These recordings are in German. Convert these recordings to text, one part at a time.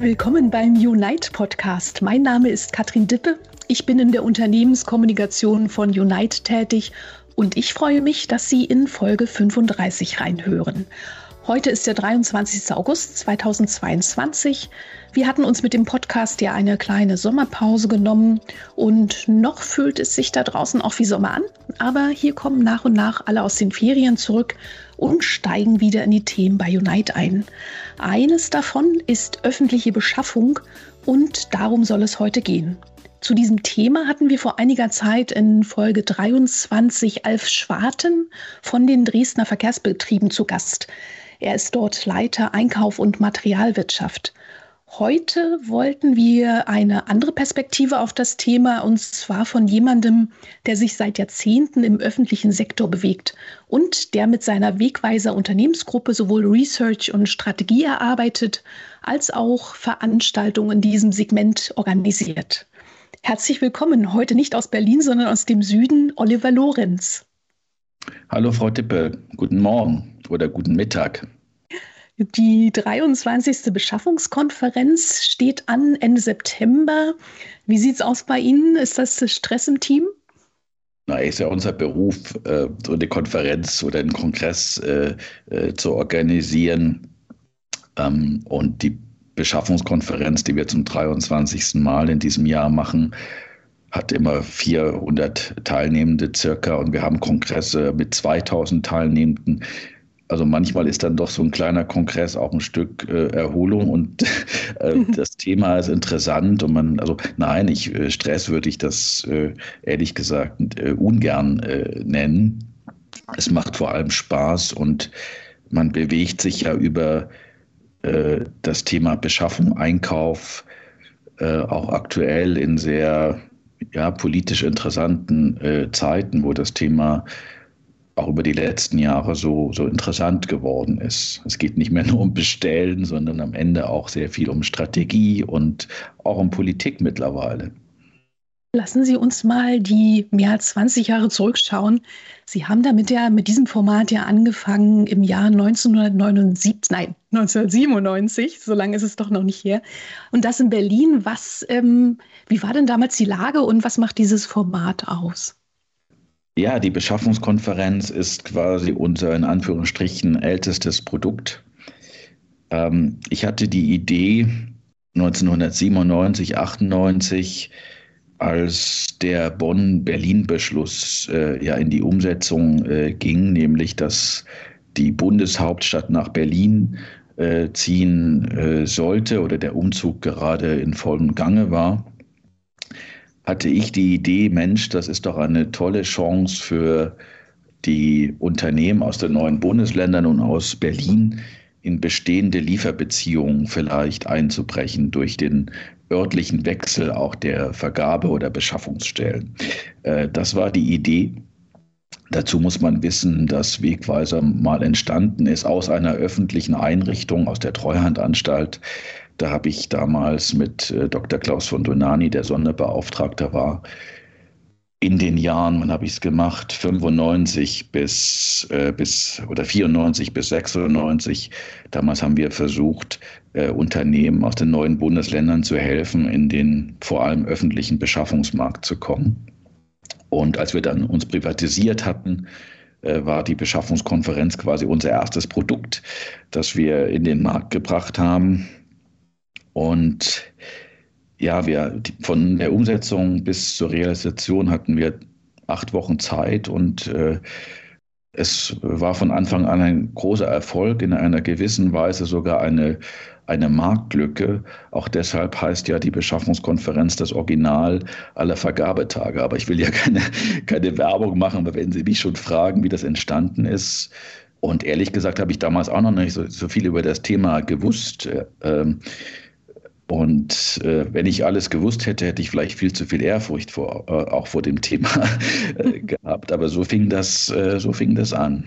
Willkommen beim Unite Podcast. Mein Name ist Katrin Dippe. Ich bin in der Unternehmenskommunikation von Unite tätig und ich freue mich, dass Sie in Folge 35 reinhören. Heute ist der 23. August 2022. Wir hatten uns mit dem Podcast ja eine kleine Sommerpause genommen und noch fühlt es sich da draußen auch wie Sommer an. Aber hier kommen nach und nach alle aus den Ferien zurück und steigen wieder in die Themen bei Unite ein. Eines davon ist öffentliche Beschaffung und darum soll es heute gehen. Zu diesem Thema hatten wir vor einiger Zeit in Folge 23 Alf Schwarten von den Dresdner Verkehrsbetrieben zu Gast. Er ist dort Leiter Einkauf und Materialwirtschaft. Heute wollten wir eine andere Perspektive auf das Thema, und zwar von jemandem, der sich seit Jahrzehnten im öffentlichen Sektor bewegt und der mit seiner Wegweiser Unternehmensgruppe sowohl Research und Strategie erarbeitet, als auch Veranstaltungen in diesem Segment organisiert. Herzlich willkommen, heute nicht aus Berlin, sondern aus dem Süden, Oliver Lorenz. Hallo Frau Tippe, guten Morgen oder guten Mittag. Die 23. Beschaffungskonferenz steht an Ende September. Wie sieht es aus bei Ihnen? Ist das Stress im Team? Na, ist ja unser Beruf, äh, so eine Konferenz oder einen Kongress äh, äh, zu organisieren. Ähm, und die Beschaffungskonferenz, die wir zum 23. Mal in diesem Jahr machen, hat immer 400 Teilnehmende circa und wir haben Kongresse mit 2000 Teilnehmenden. Also manchmal ist dann doch so ein kleiner Kongress auch ein Stück äh, Erholung und äh, mhm. das Thema ist interessant und man, also nein, ich äh, Stress würde ich das äh, ehrlich gesagt äh, ungern äh, nennen. Es macht vor allem Spaß und man bewegt sich ja über das Thema Beschaffung, Einkauf, auch aktuell in sehr ja, politisch interessanten Zeiten, wo das Thema auch über die letzten Jahre so, so interessant geworden ist. Es geht nicht mehr nur um Bestellen, sondern am Ende auch sehr viel um Strategie und auch um Politik mittlerweile. Lassen Sie uns mal die mehr als 20 Jahre zurückschauen. Sie haben damit ja mit diesem Format ja angefangen im Jahr 1979, nein, 1997, so lange ist es doch noch nicht her. Und das in Berlin. Was, ähm, wie war denn damals die Lage und was macht dieses Format aus? Ja, die Beschaffungskonferenz ist quasi unser in Anführungsstrichen ältestes Produkt. Ähm, ich hatte die Idee 1997, 98, als der Bonn-Berlin-Beschluss äh, ja in die Umsetzung äh, ging, nämlich dass die Bundeshauptstadt nach Berlin äh, ziehen äh, sollte oder der Umzug gerade in vollem Gange war hatte ich die Idee, Mensch, das ist doch eine tolle Chance für die Unternehmen aus den neuen Bundesländern und aus Berlin in bestehende Lieferbeziehungen vielleicht einzubrechen durch den örtlichen Wechsel auch der Vergabe- oder Beschaffungsstellen. Äh, das war die Idee. Dazu muss man wissen, dass Wegweiser mal entstanden ist aus einer öffentlichen Einrichtung, aus der Treuhandanstalt da habe ich damals mit äh, Dr. Klaus von Donani, der Sonderbeauftragter war, in den Jahren, wann habe ich es gemacht? 95 bis, äh, bis oder 94 bis 96. Damals haben wir versucht, äh, Unternehmen aus den neuen Bundesländern zu helfen, in den vor allem öffentlichen Beschaffungsmarkt zu kommen. Und als wir dann uns privatisiert hatten, äh, war die Beschaffungskonferenz quasi unser erstes Produkt, das wir in den Markt gebracht haben. Und ja, wir von der Umsetzung bis zur Realisation hatten wir acht Wochen Zeit und äh, es war von Anfang an ein großer Erfolg, in einer gewissen Weise sogar eine, eine Marktlücke. Auch deshalb heißt ja die Beschaffungskonferenz das Original aller Vergabetage. Aber ich will ja keine, keine Werbung machen, aber wenn Sie mich schon fragen, wie das entstanden ist, und ehrlich gesagt habe ich damals auch noch nicht so, so viel über das Thema gewusst. Äh, ähm, und äh, wenn ich alles gewusst hätte, hätte ich vielleicht viel zu viel Ehrfurcht vor, äh, auch vor dem Thema äh, gehabt. Aber so fing das, äh, so fing das an.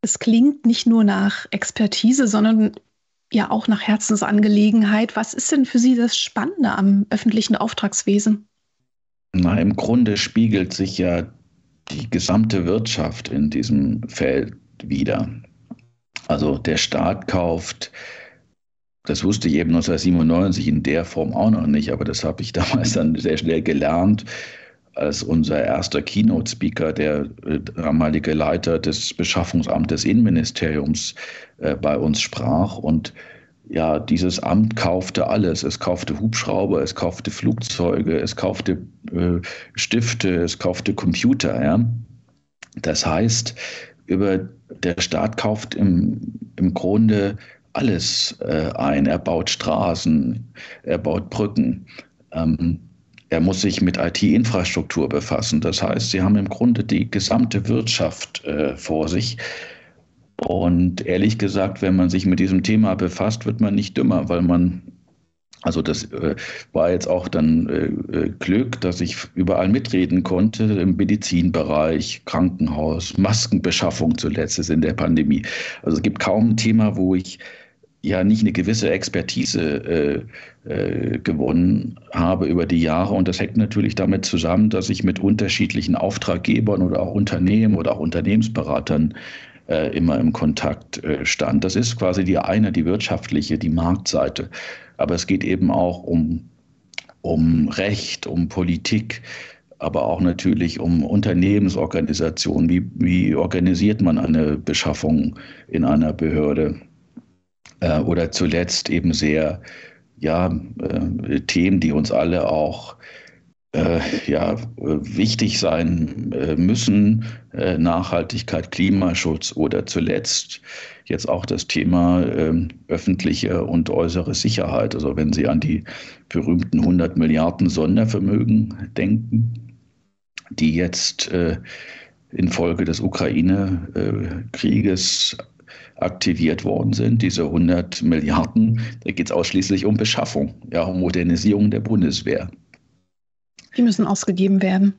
Es klingt nicht nur nach Expertise, sondern ja auch nach Herzensangelegenheit. Was ist denn für Sie das Spannende am öffentlichen Auftragswesen? Na, im Grunde spiegelt sich ja die gesamte Wirtschaft in diesem Feld wieder. Also der Staat kauft Das wusste ich eben 1997 in der Form auch noch nicht, aber das habe ich damals dann sehr schnell gelernt, als unser erster Keynote-Speaker, der äh, damalige Leiter des Beschaffungsamtes des Innenministeriums, äh, bei uns sprach. Und ja, dieses Amt kaufte alles. Es kaufte Hubschrauber, es kaufte Flugzeuge, es kaufte äh, Stifte, es kaufte Computer. Ja? Das heißt, über, der Staat kauft im, im Grunde alles äh, ein. Er baut Straßen, er baut Brücken. Ähm, er muss sich mit IT-Infrastruktur befassen. Das heißt, sie haben im Grunde die gesamte Wirtschaft äh, vor sich. Und ehrlich gesagt, wenn man sich mit diesem Thema befasst, wird man nicht dümmer, weil man, also das äh, war jetzt auch dann äh, äh Glück, dass ich überall mitreden konnte, im Medizinbereich, Krankenhaus, Maskenbeschaffung zuletzt in der Pandemie. Also es gibt kaum ein Thema, wo ich ja nicht eine gewisse Expertise äh, äh, gewonnen habe über die Jahre. Und das hängt natürlich damit zusammen, dass ich mit unterschiedlichen Auftraggebern oder auch Unternehmen oder auch Unternehmensberatern äh, immer im Kontakt äh, stand. Das ist quasi die eine, die wirtschaftliche, die Marktseite. Aber es geht eben auch um, um Recht, um Politik, aber auch natürlich um Unternehmensorganisation. Wie, wie organisiert man eine Beschaffung in einer Behörde? Äh, oder zuletzt eben sehr ja, äh, Themen, die uns alle auch äh, ja, wichtig sein äh, müssen, äh, Nachhaltigkeit, Klimaschutz oder zuletzt jetzt auch das Thema ähm, öffentliche und äußere Sicherheit. Also wenn Sie an die berühmten 100 Milliarden Sondervermögen denken, die jetzt äh, infolge des Ukraine-Krieges aktiviert worden sind, diese 100 Milliarden, da geht es ausschließlich um Beschaffung, ja, um Modernisierung der Bundeswehr. Die müssen ausgegeben werden.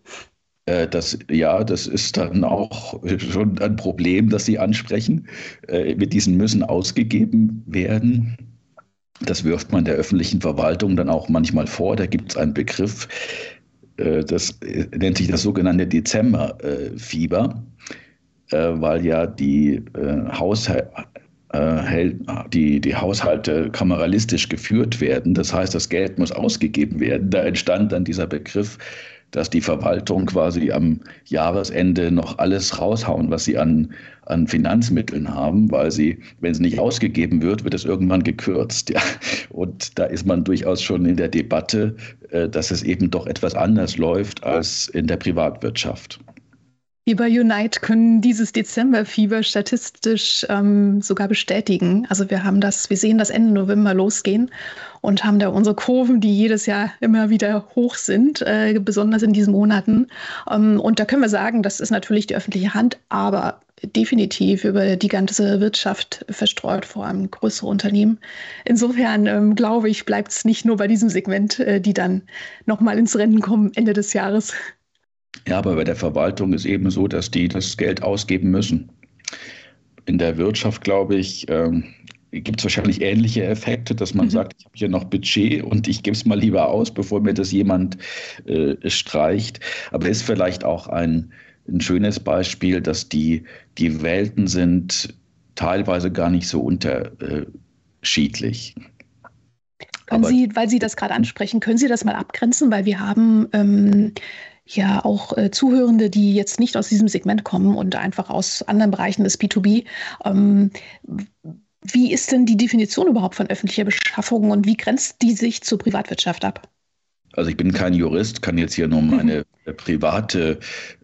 Äh, das, ja, das ist dann auch schon ein Problem, das Sie ansprechen. Äh, mit diesen müssen ausgegeben werden. Das wirft man der öffentlichen Verwaltung dann auch manchmal vor. Da gibt es einen Begriff, äh, das nennt sich das sogenannte Dezemberfieber. Äh, weil ja die, äh, Haushal äh, die, die Haushalte kameralistisch geführt werden. Das heißt, das Geld muss ausgegeben werden. Da entstand dann dieser Begriff, dass die Verwaltung quasi am Jahresende noch alles raushauen, was sie an, an Finanzmitteln haben, weil sie, wenn es nicht ausgegeben wird, wird es irgendwann gekürzt. Ja. Und da ist man durchaus schon in der Debatte, dass es eben doch etwas anders läuft als in der Privatwirtschaft. Wir bei Unite können dieses Dezemberfieber statistisch ähm, sogar bestätigen. Also wir haben das, wir sehen das Ende November losgehen und haben da unsere Kurven, die jedes Jahr immer wieder hoch sind, äh, besonders in diesen Monaten. Ähm, und da können wir sagen, das ist natürlich die öffentliche Hand, aber definitiv über die ganze Wirtschaft verstreut, vor allem größere Unternehmen. Insofern ähm, glaube ich, bleibt es nicht nur bei diesem Segment, äh, die dann nochmal ins Rennen kommen Ende des Jahres. Ja, aber bei der Verwaltung ist eben so, dass die das Geld ausgeben müssen. In der Wirtschaft, glaube ich, ähm, gibt es wahrscheinlich ähnliche Effekte, dass man mhm. sagt, ich habe hier noch Budget und ich gebe es mal lieber aus, bevor mir das jemand äh, streicht. Aber es ist vielleicht auch ein, ein schönes Beispiel, dass die, die Welten sind teilweise gar nicht so unterschiedlich. Können Sie, weil Sie das gerade ansprechen, können Sie das mal abgrenzen? Weil wir haben ähm, ja auch äh, Zuhörende, die jetzt nicht aus diesem Segment kommen und einfach aus anderen Bereichen des B2B. Ähm, wie ist denn die Definition überhaupt von öffentlicher Beschaffung und wie grenzt die sich zur Privatwirtschaft ab? Also ich bin kein Jurist, kann jetzt hier nur meine private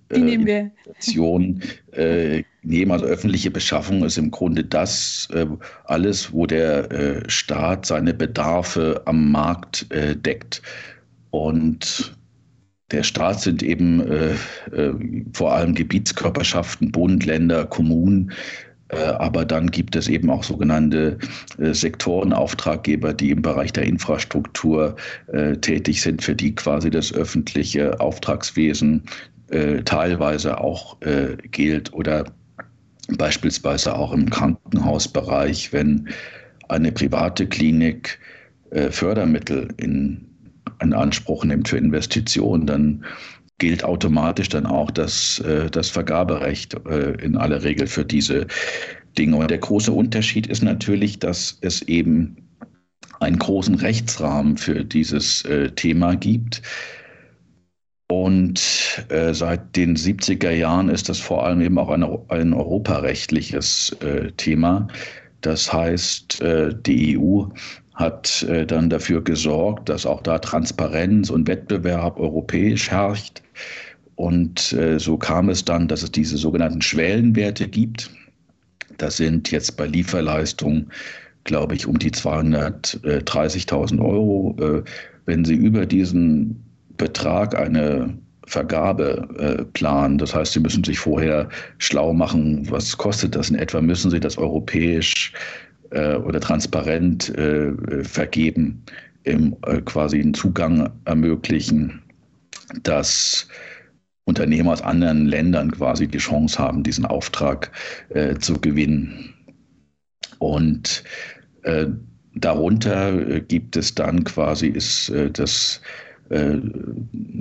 äh, Definition äh, nehmen. Also öffentliche Beschaffung ist im Grunde das äh, alles, wo der äh, Staat seine Bedarfe am Markt äh, deckt. Und der Staat sind eben äh, äh, vor allem Gebietskörperschaften, Bund, Länder, Kommunen. Äh, aber dann gibt es eben auch sogenannte äh, Sektorenauftraggeber, die im Bereich der Infrastruktur äh, tätig sind, für die quasi das öffentliche Auftragswesen teilweise auch gilt oder beispielsweise auch im Krankenhausbereich, wenn eine private Klinik Fördermittel in in Anspruch nimmt für Investitionen, dann gilt automatisch dann auch das, äh, das Vergaberecht äh, in aller Regel für diese Dinge. Und der große Unterschied ist natürlich, dass es eben einen großen Rechtsrahmen für dieses äh, Thema gibt. Und äh, seit den 70er Jahren ist das vor allem eben auch ein, ein europarechtliches äh, Thema. Das heißt, äh, die EU hat äh, dann dafür gesorgt, dass auch da Transparenz und Wettbewerb europäisch herrscht. Und äh, so kam es dann, dass es diese sogenannten Schwellenwerte gibt. Das sind jetzt bei Lieferleistungen, glaube ich, um die 230.000 Euro. Äh, wenn Sie über diesen Betrag eine Vergabe äh, planen. Das heißt, Sie müssen sich vorher schlau machen, was kostet das in etwa, müssen Sie das europäisch äh, oder transparent äh, vergeben, im, äh, quasi einen Zugang ermöglichen, dass Unternehmer aus anderen Ländern quasi die Chance haben, diesen Auftrag äh, zu gewinnen. Und äh, darunter gibt es dann quasi ist das äh,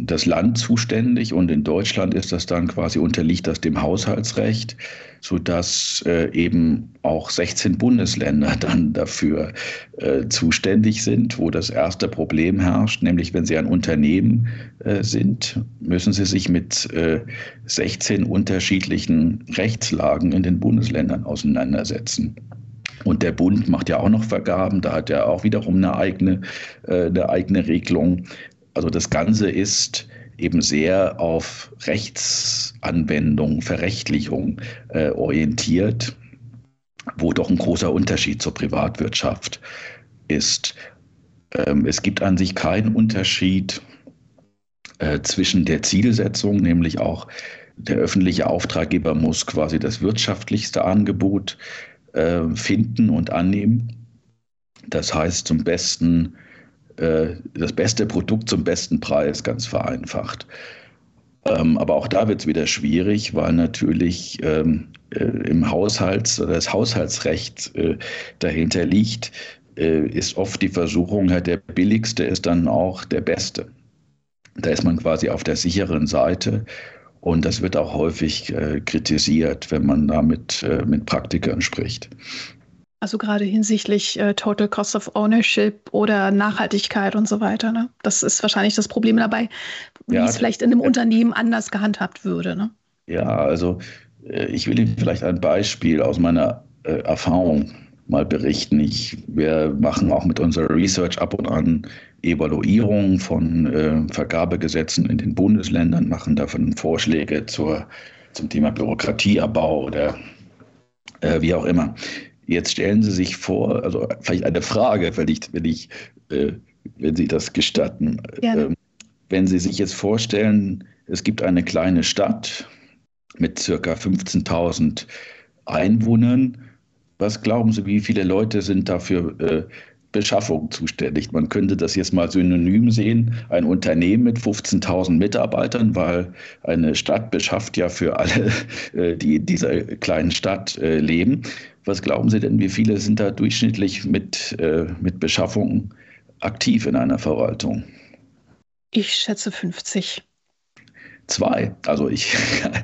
das Land zuständig und in Deutschland ist das dann quasi unterliegt das dem Haushaltsrecht, sodass äh, eben auch 16 Bundesländer dann dafür äh, zuständig sind, wo das erste Problem herrscht, nämlich wenn Sie ein Unternehmen äh, sind, müssen Sie sich mit 16 äh, unterschiedlichen Rechtslagen in den Bundesländern auseinandersetzen. Und der Bund macht ja auch noch Vergaben, da hat er auch wiederum eine eigene, äh, eine eigene Regelung. Also das Ganze ist eben sehr auf Rechtsanwendung, Verrechtlichung äh, orientiert, wo doch ein großer Unterschied zur Privatwirtschaft ist. Ähm, es gibt an sich keinen Unterschied äh, zwischen der Zielsetzung, nämlich auch der öffentliche Auftraggeber muss quasi das wirtschaftlichste Angebot äh, finden und annehmen. Das heißt, zum besten das beste Produkt zum besten Preis, ganz vereinfacht. Ähm, aber auch da wird es wieder schwierig, weil natürlich ähm, äh, im Haushalts- oder das Haushaltsrecht äh, dahinter liegt, äh, ist oft die Versuchung, ja, der billigste ist dann auch der beste. Da ist man quasi auf der sicheren Seite. Und das wird auch häufig äh, kritisiert, wenn man da mit, äh, mit Praktikern spricht. Also gerade hinsichtlich äh, Total Cost of Ownership oder Nachhaltigkeit und so weiter. Ne? Das ist wahrscheinlich das Problem dabei, wie ja, es vielleicht in einem Unternehmen anders gehandhabt würde. Ne? Ja, also äh, ich will Ihnen vielleicht ein Beispiel aus meiner äh, Erfahrung mal berichten. Ich, wir machen auch mit unserer Research ab und an Evaluierung von äh, Vergabegesetzen in den Bundesländern, machen davon Vorschläge zur, zum Thema Bürokratieabbau oder äh, wie auch immer. Jetzt stellen Sie sich vor, also vielleicht eine Frage, wenn ich, wenn ich, äh, wenn Sie das gestatten. Ähm, wenn Sie sich jetzt vorstellen, es gibt eine kleine Stadt mit circa 15.000 Einwohnern. Was glauben Sie, wie viele Leute sind dafür äh, Beschaffung zuständig. Man könnte das jetzt mal synonym sehen, ein Unternehmen mit 15.000 Mitarbeitern, weil eine Stadt beschafft ja für alle, äh, die in dieser kleinen Stadt äh, leben. Was glauben Sie denn, wie viele sind da durchschnittlich mit, äh, mit Beschaffung aktiv in einer Verwaltung? Ich schätze 50. Zwei. Also ich,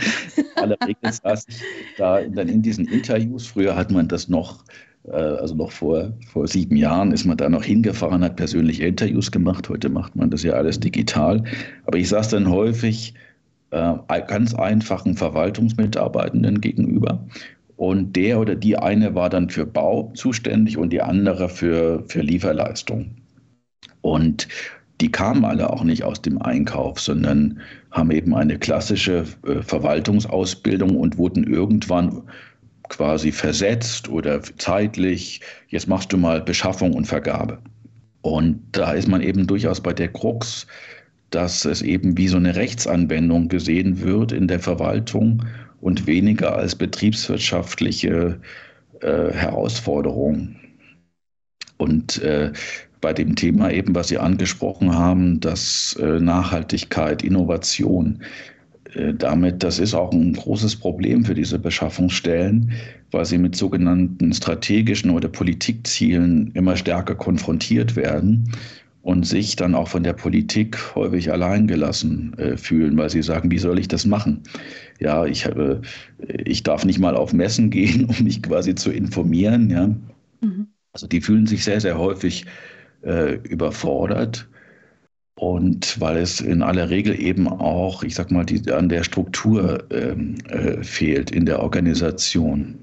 allerdings saß ich da dann in diesen Interviews. Früher hat man das noch also noch vor, vor sieben Jahren ist man da noch hingefahren, hat persönlich Interviews gemacht. Heute macht man das ja alles digital. Aber ich saß dann häufig äh, ganz einfachen Verwaltungsmitarbeitenden gegenüber. Und der oder die eine war dann für Bau zuständig und die andere für, für Lieferleistung. Und die kamen alle auch nicht aus dem Einkauf, sondern haben eben eine klassische äh, Verwaltungsausbildung und wurden irgendwann quasi versetzt oder zeitlich, jetzt machst du mal Beschaffung und Vergabe. Und da ist man eben durchaus bei der Krux, dass es eben wie so eine Rechtsanwendung gesehen wird in der Verwaltung und weniger als betriebswirtschaftliche äh, Herausforderung. Und äh, bei dem Thema eben, was Sie angesprochen haben, dass äh, Nachhaltigkeit, Innovation, damit, das ist auch ein großes Problem für diese Beschaffungsstellen, weil sie mit sogenannten strategischen oder Politikzielen immer stärker konfrontiert werden und sich dann auch von der Politik häufig alleingelassen äh, fühlen, weil sie sagen, wie soll ich das machen? Ja, ich, äh, ich darf nicht mal auf Messen gehen, um mich quasi zu informieren. Ja? Mhm. Also die fühlen sich sehr, sehr häufig äh, überfordert. Und weil es in aller Regel eben auch, ich sag mal, die, an der Struktur ähm, äh, fehlt in der Organisation.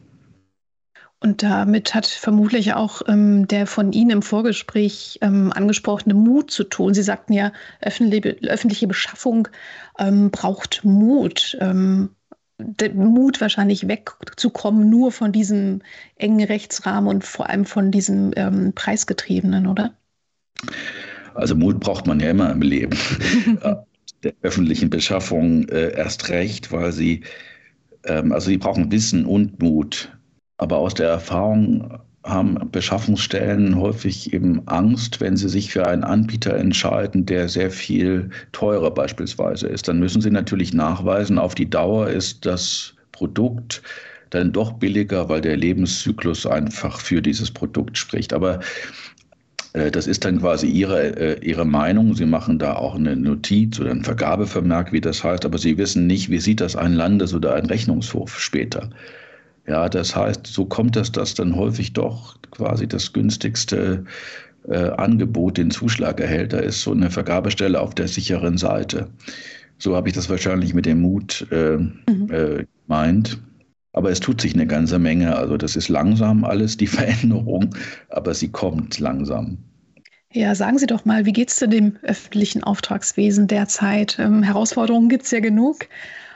Und damit hat vermutlich auch ähm, der von Ihnen im Vorgespräch ähm, angesprochene Mut zu tun. Sie sagten ja, öffentliche, öffentliche Beschaffung ähm, braucht Mut. Ähm, Mut wahrscheinlich wegzukommen, nur von diesem engen Rechtsrahmen und vor allem von diesem ähm, Preisgetriebenen, oder? Also Mut braucht man ja immer im Leben. der öffentlichen Beschaffung äh, erst recht, weil sie, ähm, also sie brauchen Wissen und Mut. Aber aus der Erfahrung haben Beschaffungsstellen häufig eben Angst, wenn sie sich für einen Anbieter entscheiden, der sehr viel teurer beispielsweise ist. Dann müssen sie natürlich nachweisen, auf die Dauer ist das Produkt dann doch billiger, weil der Lebenszyklus einfach für dieses Produkt spricht. Aber äh, das ist dann quasi ihre, äh, ihre Meinung. Sie machen da auch eine Notiz oder ein Vergabevermerk, wie das heißt, aber sie wissen nicht, wie sieht das ein Landes- oder ein Rechnungshof später. Ja, das heißt, so kommt es, dass dann häufig doch quasi das günstigste äh, Angebot den Zuschlag erhält. Da ist so eine Vergabestelle auf der sicheren Seite. So habe ich das wahrscheinlich mit dem Mut äh, mhm. äh, gemeint. Aber es tut sich eine ganze Menge. Also das ist langsam alles, die Veränderung, aber sie kommt langsam. Ja, sagen Sie doch mal, wie geht es denn dem öffentlichen Auftragswesen derzeit? Ähm, Herausforderungen gibt es ja genug.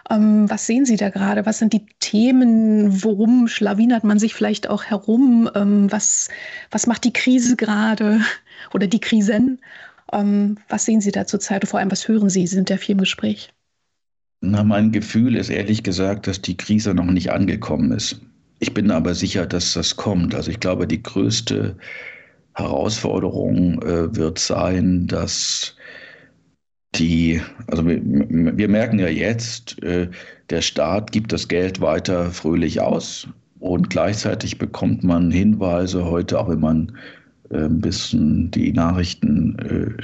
Ähm, was sehen Sie da gerade? Was sind die Themen? Worum schlawinert man sich vielleicht auch herum? Ähm, was, was macht die Krise gerade oder die Krisen? Ähm, was sehen Sie da zurzeit? Und vor allem, was hören Sie? Sie sind ja viel im Gespräch. Na, mein Gefühl ist ehrlich gesagt, dass die Krise noch nicht angekommen ist. Ich bin aber sicher, dass das kommt. Also ich glaube, die größte Herausforderung äh, wird sein, dass die, also wir, wir merken ja jetzt, äh, der Staat gibt das Geld weiter fröhlich aus und gleichzeitig bekommt man Hinweise heute, auch wenn man ein bisschen die Nachrichten, äh,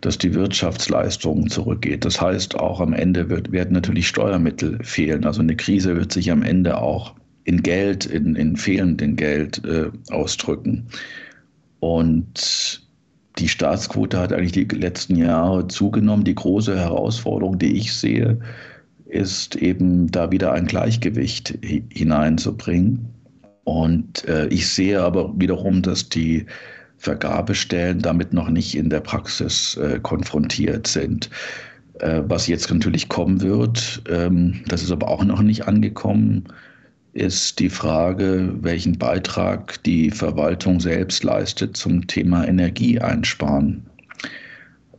dass die Wirtschaftsleistung zurückgeht. Das heißt, auch am Ende wird, werden natürlich Steuermittel fehlen. Also eine Krise wird sich am Ende auch in Geld, in, in fehlendem Geld äh, ausdrücken. Und die Staatsquote hat eigentlich die letzten Jahre zugenommen. Die große Herausforderung, die ich sehe, ist eben da wieder ein Gleichgewicht hineinzubringen. Und äh, ich sehe aber wiederum, dass die Vergabestellen damit noch nicht in der Praxis äh, konfrontiert sind. Äh, was jetzt natürlich kommen wird, ähm, das ist aber auch noch nicht angekommen, ist die Frage, welchen Beitrag die Verwaltung selbst leistet zum Thema Energieeinsparen.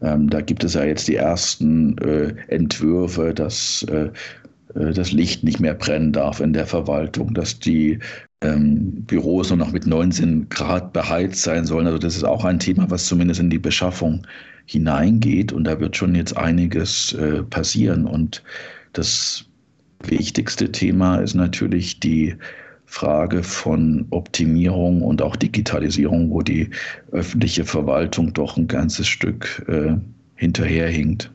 Ähm, da gibt es ja jetzt die ersten äh, Entwürfe, dass äh, das Licht nicht mehr brennen darf in der Verwaltung, dass die ähm, Büros nur noch mit 19 Grad beheizt sein sollen. Also das ist auch ein Thema, was zumindest in die Beschaffung hineingeht. Und da wird schon jetzt einiges äh, passieren. Und das wichtigste Thema ist natürlich die Frage von Optimierung und auch Digitalisierung, wo die öffentliche Verwaltung doch ein ganzes Stück äh, hinterherhinkt.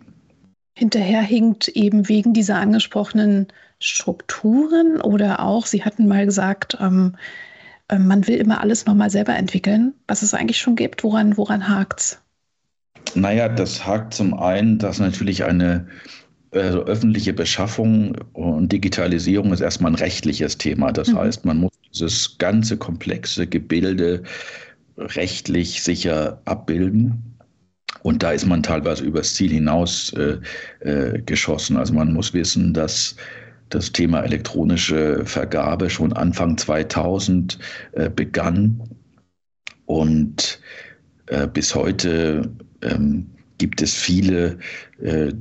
Hinterherhinkt eben wegen dieser angesprochenen Strukturen oder auch, Sie hatten mal gesagt, ähm, äh, man will immer alles nochmal selber entwickeln, was es eigentlich schon gibt. Woran, woran hakt es? Naja, das hakt zum einen, dass natürlich eine also öffentliche Beschaffung und Digitalisierung ist erstmal ein rechtliches Thema. Das mhm. heißt, man muss dieses ganze komplexe Gebilde rechtlich sicher abbilden. Und da ist man teilweise übers Ziel hinaus äh, äh, geschossen. Also man muss wissen, dass das Thema elektronische Vergabe schon Anfang 2000 äh, begann und äh, bis heute ähm, gibt es viele, äh,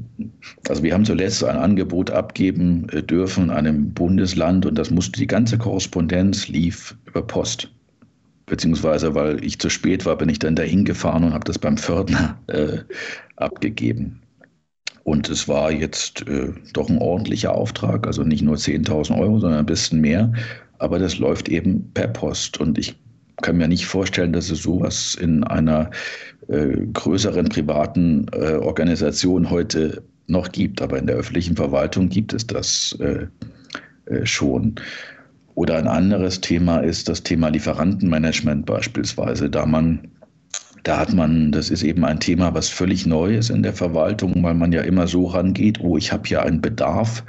also wir haben zuletzt ein Angebot abgeben äh, dürfen in einem Bundesland und das musste, die ganze Korrespondenz lief über Post. Beziehungsweise, weil ich zu spät war, bin ich dann dahin gefahren und habe das beim Fördner äh, abgegeben. Und es war jetzt äh, doch ein ordentlicher Auftrag, also nicht nur 10.000 Euro, sondern ein bisschen mehr. Aber das läuft eben per Post. Und ich kann mir nicht vorstellen, dass es sowas in einer äh, größeren privaten äh, Organisation heute noch gibt. Aber in der öffentlichen Verwaltung gibt es das äh, äh, schon. Oder ein anderes Thema ist das Thema Lieferantenmanagement beispielsweise, da man da hat man, das ist eben ein Thema, was völlig neu ist in der Verwaltung, weil man ja immer so rangeht, oh, ich habe hier einen Bedarf,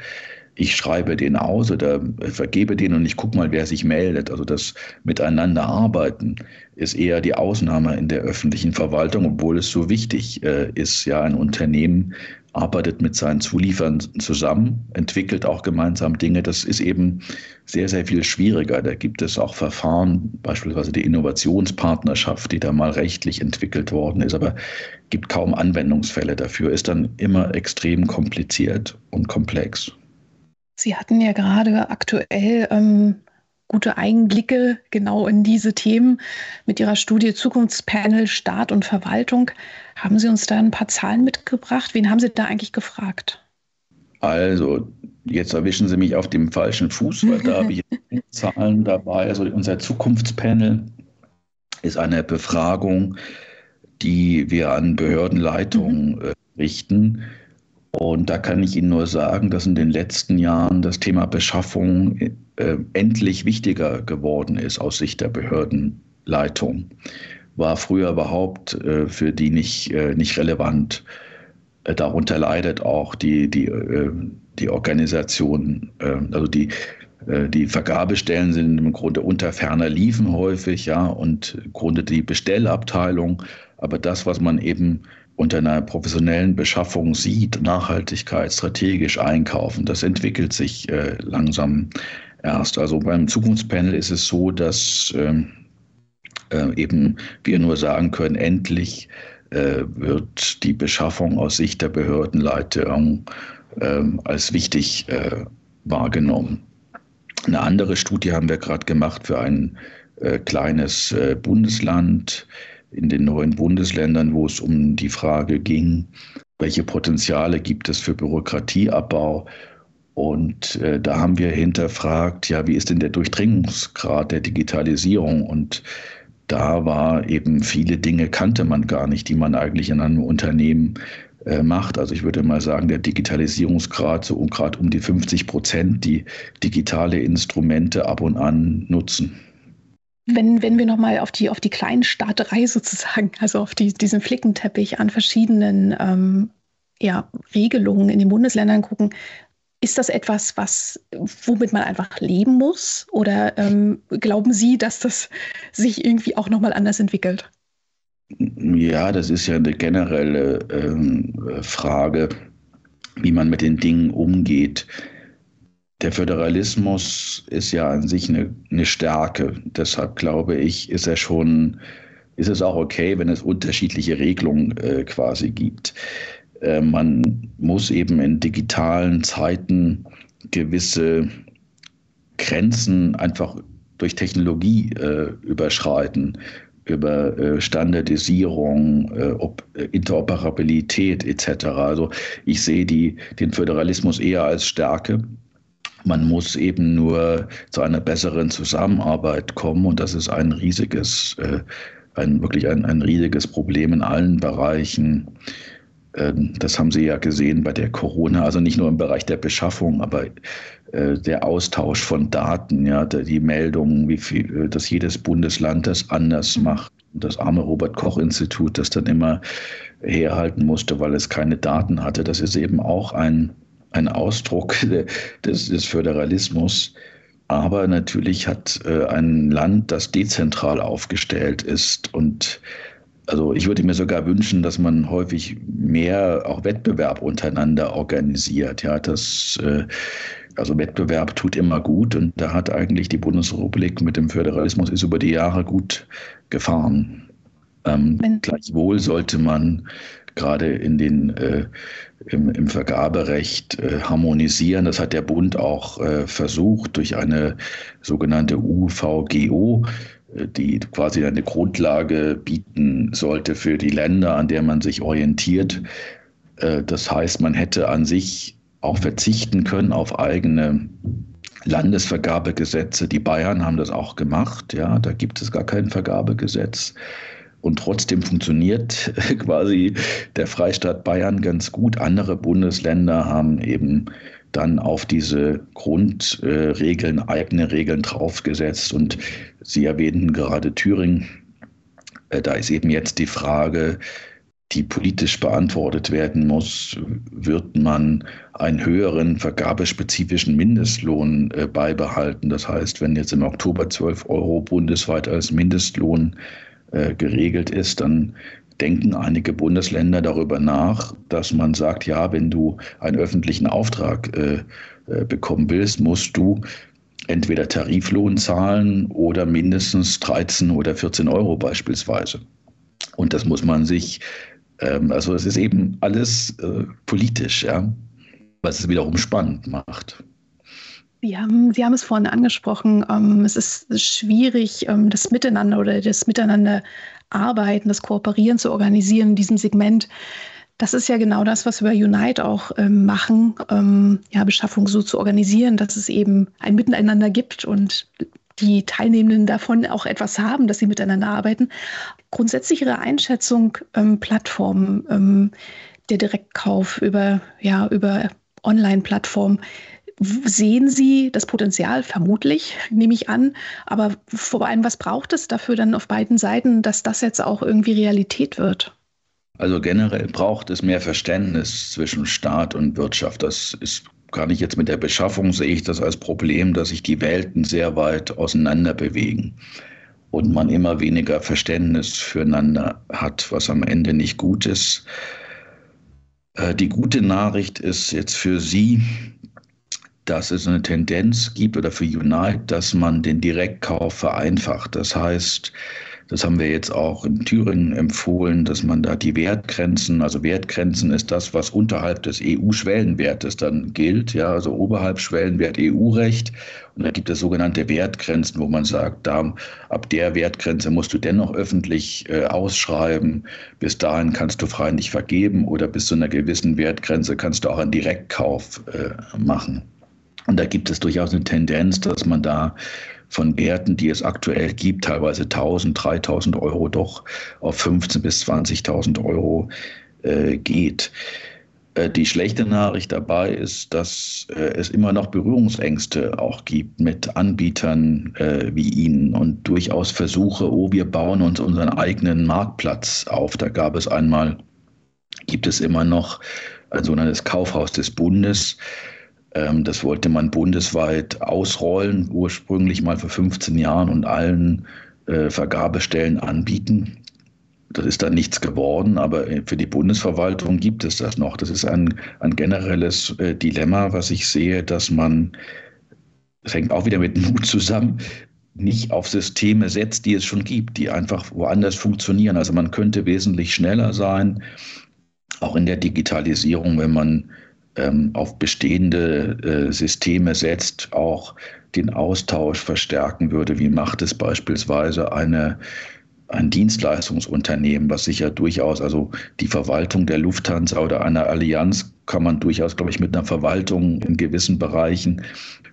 ich schreibe den aus oder vergebe den und ich gucke mal, wer sich meldet. Also das Miteinander arbeiten ist eher die Ausnahme in der öffentlichen Verwaltung, obwohl es so wichtig äh, ist. Ja, ein Unternehmen arbeitet mit seinen Zulieferern zusammen, entwickelt auch gemeinsam Dinge. Das ist eben sehr, sehr viel schwieriger. Da gibt es auch Verfahren, beispielsweise die Innovationspartnerschaft, die da mal rechtlich entwickelt worden ist, aber gibt kaum Anwendungsfälle dafür, ist dann immer extrem kompliziert und komplex. Sie hatten ja gerade aktuell ähm, gute Einblicke genau in diese Themen mit Ihrer Studie Zukunftspanel Staat und Verwaltung. Haben Sie uns da ein paar Zahlen mitgebracht? Wen haben Sie da eigentlich gefragt? Also, jetzt erwischen Sie mich auf dem falschen Fuß, weil da habe ich Zahlen dabei. Also, unser Zukunftspanel ist eine Befragung, die wir an Behördenleitungen mhm. richten und da kann ich Ihnen nur sagen, dass in den letzten Jahren das Thema Beschaffung äh, endlich wichtiger geworden ist aus Sicht der Behördenleitung. War früher überhaupt äh, für die nicht, äh, nicht relevant. Äh, darunter leidet auch die, die, äh, die Organisation, äh, also die, die Vergabestellen sind im Grunde unter ferner Liefen häufig, ja, und im Grunde die Bestellabteilung. Aber das, was man eben unter einer professionellen Beschaffung sieht, Nachhaltigkeit, strategisch einkaufen, das entwickelt sich äh, langsam erst. Also beim Zukunftspanel ist es so, dass ähm, äh, eben wir nur sagen können, endlich äh, wird die Beschaffung aus Sicht der Behördenleitung ähm, als wichtig äh, wahrgenommen. Eine andere Studie haben wir gerade gemacht für ein äh, kleines äh, Bundesland in den neuen Bundesländern, wo es um die Frage ging, welche Potenziale gibt es für Bürokratieabbau. Und äh, da haben wir hinterfragt, ja, wie ist denn der Durchdringungsgrad der Digitalisierung? Und da war eben viele Dinge kannte man gar nicht, die man eigentlich in einem Unternehmen äh, macht. Also ich würde mal sagen, der Digitalisierungsgrad so um gerade um die 50 Prozent, die digitale Instrumente ab und an nutzen. Wenn, wenn wir nochmal auf die, auf die Kleinstaaterei sozusagen, also auf die, diesen Flickenteppich an verschiedenen ähm, ja, Regelungen in den Bundesländern gucken, ist das etwas, was, womit man einfach leben muss? Oder ähm, glauben Sie, dass das sich irgendwie auch nochmal anders entwickelt? Ja, das ist ja eine generelle ähm, Frage, wie man mit den Dingen umgeht der Föderalismus ist ja an sich eine, eine, Stärke. Deshalb glaube ich, ist er schon, ist es auch okay, wenn es unterschiedliche Regelungen äh, quasi gibt. Äh, man muss eben in digitalen Zeiten gewisse Grenzen einfach durch Technologie äh, überschreiten, über äh, Standardisierung, äh, Interoperabilität etc. Also ich sehe die, den Föderalismus eher als Stärke man muss eben nur zu einer besseren Zusammenarbeit kommen und das ist ein riesiges, äh, ein, wirklich ein, ein riesiges Problem in allen Bereichen. Ähm, das haben Sie ja gesehen bei der Corona, also nicht nur im Bereich der Beschaffung, aber äh, der Austausch von Daten, ja, die Meldungen, wie viel, äh, dass jedes Bundesland das anders mhm. macht. Das arme Robert Koch Institut, das dann immer herhalten musste, weil es keine Daten hatte. Das ist eben auch ein ein Ausdruck des, des Föderalismus. Aber natürlich hat äh, ein Land, das dezentral aufgestellt ist und also ich würde mir sogar wünschen, dass man häufig mehr auch Wettbewerb untereinander organisiert. Ja, das, äh, also Wettbewerb tut immer gut und da hat eigentlich die Bundesrepublik mit dem Föderalismus ist über die Jahre gut gefahren. Ähm, gleichwohl sollte man gerade in den äh, im, im Vergaberecht äh, harmonisieren. Das hat der Bund auch äh, versucht durch eine sogenannte UVGO, die quasi eine Grundlage bieten sollte für die Länder, an der man sich orientiert. Äh, das heißt, man hätte an sich auch verzichten können auf eigene Landesvergabegesetze. Die Bayern haben das auch gemacht. Ja, da gibt es gar kein Vergabegesetz. Und trotzdem funktioniert quasi der Freistaat Bayern ganz gut. Andere Bundesländer haben eben dann auf diese Grundregeln, eigene Regeln draufgesetzt. Und Sie erwähnten gerade Thüringen. Äh, da ist eben jetzt die Frage, die politisch beantwortet werden muss, wird man einen höheren vergabespezifischen Mindestlohn äh, beibehalten. Das heißt, wenn jetzt im Oktober 12 Euro bundesweit als Mindestlohn äh, geregelt ist, dann denken einige Bundesländer darüber nach, dass man sagt, ja, wenn du einen öffentlichen Auftrag äh, äh bekommen willst, musst du entweder Tariflohn zahlen oder mindestens 13 oder 14 Euro beispielsweise. Und das muss man sich ähm, also es ist eben alles äh, politisch, ja, was es wiederum spannend macht. Sie haben, Sie haben es vorhin angesprochen, ähm, es ist schwierig, ähm, das Miteinander oder das Miteinander arbeiten, das Kooperieren zu organisieren in diesem Segment. Das ist ja genau das, was wir bei Unite auch ähm, machen, ähm, ja, Beschaffung so zu organisieren, dass es eben ein Miteinander gibt und die Teilnehmenden davon auch etwas haben, dass sie miteinander arbeiten. Grundsätzlich Ihre Einschätzung, ähm, Plattformen, ähm, der Direktkauf über, ja, über Online-Plattformen, sehen Sie das Potenzial? Vermutlich, nehme ich an. Aber vor allem, was braucht es dafür dann auf beiden Seiten, dass das jetzt auch irgendwie Realität wird? Also generell braucht es mehr Verständnis zwischen Staat und Wirtschaft. Das ist gar nicht jetzt mit der Beschaffung, sehe ich das als Problem, dass sich die Welten sehr weit auseinander bewegen und man immer weniger Verständnis füreinander hat, was am Ende nicht gut ist. Äh, die gute Nachricht ist jetzt für Sie, dass es eine Tendenz gibt oder für Unite, dass man den Direktkauf vereinfacht. Das heißt, das haben wir jetzt auch in Thüringen empfohlen, dass man da die Wertgrenzen, also Wertgrenzen ist das, was unterhalb des EU-Schwellenwertes dann gilt, ja, also oberhalb Schwellenwert EU-Recht. Und da gibt es sogenannte Wertgrenzen, wo man sagt, da, ab der Wertgrenze musst du dennoch öffentlich äh, ausschreiben. Bis dahin kannst du frei nicht vergeben oder bis zu einer gewissen Wertgrenze kannst du auch einen Direktkauf äh, machen. Und da gibt es durchaus eine Tendenz, dass man da von Werten, die es aktuell gibt, teilweise 1000, 3000 Euro doch auf 15.000 bis 20.000 Euro äh, geht. Äh, die schlechte Nachricht dabei ist, dass äh, es immer noch Berührungsängste auch gibt mit Anbietern äh, wie Ihnen und durchaus Versuche, oh, wir bauen uns unseren eigenen Marktplatz auf. Da gab es einmal, gibt es immer noch ein sogenanntes Kaufhaus des Bundes, das wollte man bundesweit ausrollen, ursprünglich mal vor 15 Jahren und allen äh, Vergabestellen anbieten. Das ist dann nichts geworden, aber äh, für die Bundesverwaltung gibt es das noch. Das ist ein, ein generelles äh, Dilemma, was ich sehe, dass man, das hängt auch wieder mit Mut zusammen, nicht auf Systeme setzt, die es schon gibt, die einfach woanders funktionieren. Also man könnte wesentlich schneller sein, auch in der Digitalisierung, wenn man ähm, auf bestehende äh, Systeme setzt, auch den Austausch verstärken würde. Wie macht es beispielsweise eine, ein Dienstleistungsunternehmen, was sich ja durchaus, also die Verwaltung der Lufthansa oder einer Allianz kann man durchaus, glaube ich, mit einer Verwaltung in gewissen Bereichen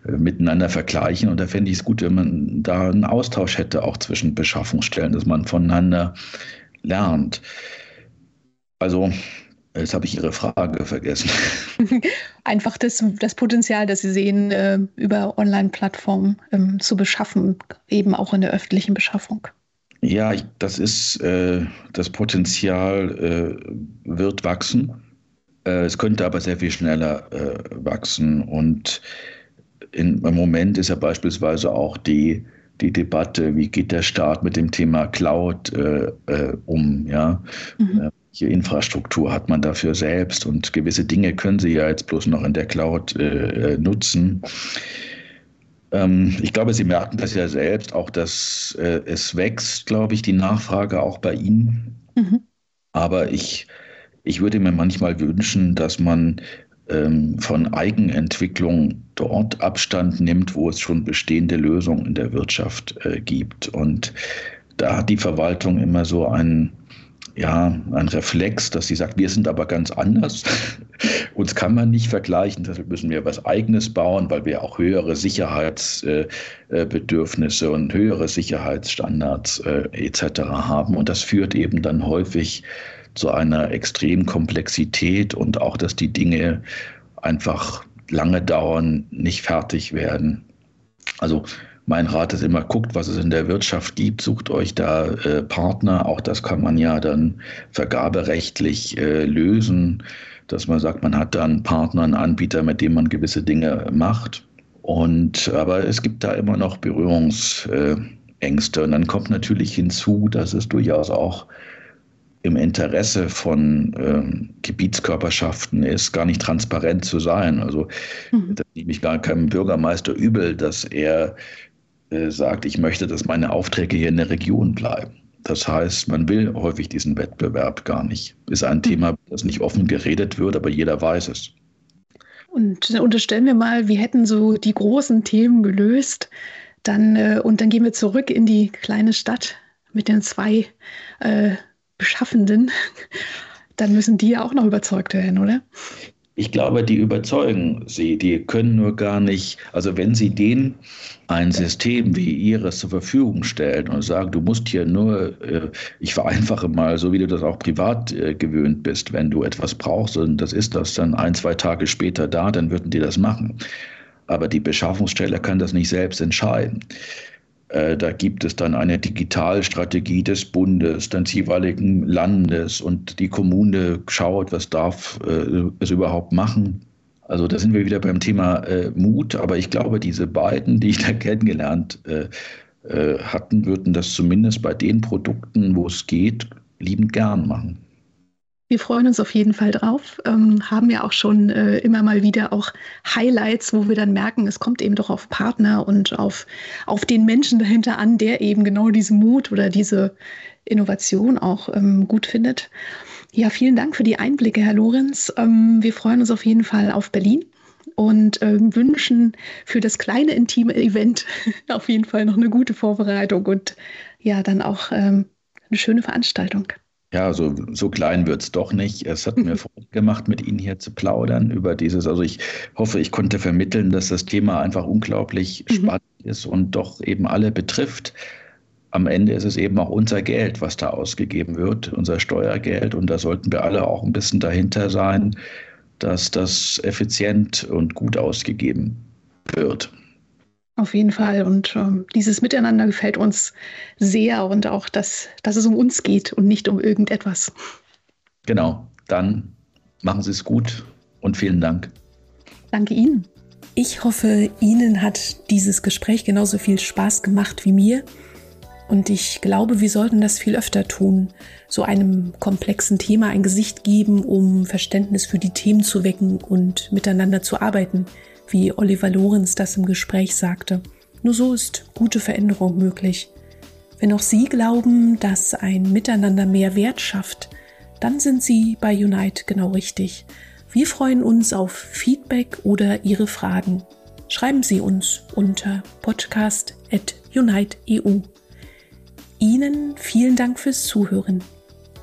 äh, miteinander vergleichen. Und da fände ich es gut, wenn man da einen Austausch hätte, auch zwischen Beschaffungsstellen, dass man voneinander lernt. Also Jetzt habe ich Ihre Frage vergessen. Einfach das, das Potenzial, das Sie sehen, äh, über Online-Plattformen ähm, zu beschaffen, eben auch in der öffentlichen Beschaffung. Ja, das ist äh, das Potenzial äh, wird wachsen. Es könnte aber sehr viel schneller wachsen. Und im Moment ist ja beispielsweise auch die, die Debatte, wie geht der Staat mit dem Thema Cloud um? Ja. Mhm welche Infrastruktur hat man dafür selbst und gewisse Dinge können Sie ja jetzt bloß noch in der Cloud äh, nutzen. Ähm, ich glaube, Sie merken das ja selbst, auch dass äh, es wächst, glaube ich, die Nachfrage auch bei Ihnen. Mhm. Aber ich, ich würde mir manchmal wünschen, dass man ähm, von Eigenentwicklung dort Abstand nimmt, wo es schon bestehende Lösungen in der Wirtschaft äh, gibt. Und da hat die Verwaltung immer so einen ja, ein Reflex, dass sie sagt, wir sind aber ganz anders. Uns kann man nicht vergleichen, deshalb müssen wir was Eigenes bauen, weil wir auch höhere Sicherheitsbedürfnisse und höhere Sicherheitsstandards äh, etc. haben. Und das führt eben dann häufig zu einer extremen Komplexität und auch, dass die Dinge einfach lange dauern, nicht fertig werden. Also mein Rat ist immer, guckt, was es in der Wirtschaft gibt, sucht euch da äh, Partner. Auch das kann man ja dann vergaberechtlich äh, lösen, dass man sagt, man hat da einen Partner, einen Anbieter, mit dem man gewisse Dinge macht. Und aber es gibt da immer noch Berührungsängste. Und dann kommt natürlich hinzu, dass es durchaus auch im Interesse von ähm, Gebietskörperschaften ist, gar nicht transparent zu sein. Also mhm. das nehme ich gar keinem Bürgermeister übel, dass er äh, sagt, ich möchte, dass meine Aufträge hier in der Region bleiben. Das heißt, man will häufig diesen Wettbewerb gar nicht. Ist ein mhm. Thema, das nicht offen geredet wird, aber jeder weiß es. Und unterstellen wir mal, wir hätten so die großen Themen gelöst, dann äh, und dann gehen wir zurück in die kleine Stadt mit den zwei äh, Beschaffenden. Dann müssen die ja auch noch überzeugt werden, oder? Ich glaube, die überzeugen sie. Die können nur gar nicht, also wenn sie denen ein System wie ihres zur Verfügung stellen und sagen, du musst hier nur, äh, ich vereinfache mal, so wie du das auch privat äh, gewöhnt bist, wenn du etwas brauchst und das ist das dann ein, zwei Tage später da, dann würden die das machen. Aber die Beschaffungsstelle kann das nicht selbst entscheiden. Äh, da gibt es dann eine Digitalstrategie des Bundes, des jeweiligen Landes und die Kommune schaut, was darf äh, es überhaupt machen. Also da sind wir wieder beim Thema äh, Mut, aber ich glaube, diese beiden, die ich da kennengelernt hatten, würden das zumindest bei den Produkten, wo es geht, liebend gern machen. Wir freuen uns auf jeden Fall drauf, ähm, haben ja auch schon äh, immer mal wieder auch Highlights, wo wir dann merken, es kommt eben doch auf Partner und auf, auf den Menschen dahinter an, der eben genau diesen Mut oder diese Innovation auch ähm, gut findet. Ja, vielen Dank für die Einblicke, Herr Lorenz. Ähm, wir freuen uns auf jeden Fall auf Berlin und äh, wünschen für das kleine intime Event auf jeden Fall noch eine gute Vorbereitung und ja, dann auch ähm, eine schöne Veranstaltung. Ja, so, so klein wird es doch nicht. Es hat mir Freude gemacht, mit Ihnen hier zu plaudern über dieses. Also ich hoffe, ich konnte vermitteln, dass das Thema einfach unglaublich mhm. spannend ist und doch eben alle betrifft. Am Ende ist es eben auch unser Geld, was da ausgegeben wird, unser Steuergeld. Und da sollten wir alle auch ein bisschen dahinter sein, dass das effizient und gut ausgegeben wird. Auf jeden Fall. Und ähm, dieses Miteinander gefällt uns sehr und auch, dass, dass es um uns geht und nicht um irgendetwas. Genau. Dann machen Sie es gut und vielen Dank. Danke Ihnen. Ich hoffe, Ihnen hat dieses Gespräch genauso viel Spaß gemacht wie mir. Und ich glaube, wir sollten das viel öfter tun, so einem komplexen Thema ein Gesicht geben, um Verständnis für die Themen zu wecken und miteinander zu arbeiten wie Oliver Lorenz das im Gespräch sagte. Nur so ist gute Veränderung möglich. Wenn auch Sie glauben, dass ein Miteinander mehr Wert schafft, dann sind Sie bei Unite genau richtig. Wir freuen uns auf Feedback oder Ihre Fragen. Schreiben Sie uns unter podcast.unite.eu. Ihnen vielen Dank fürs Zuhören.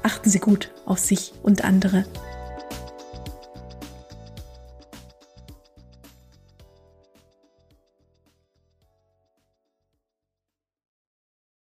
Achten Sie gut auf sich und andere.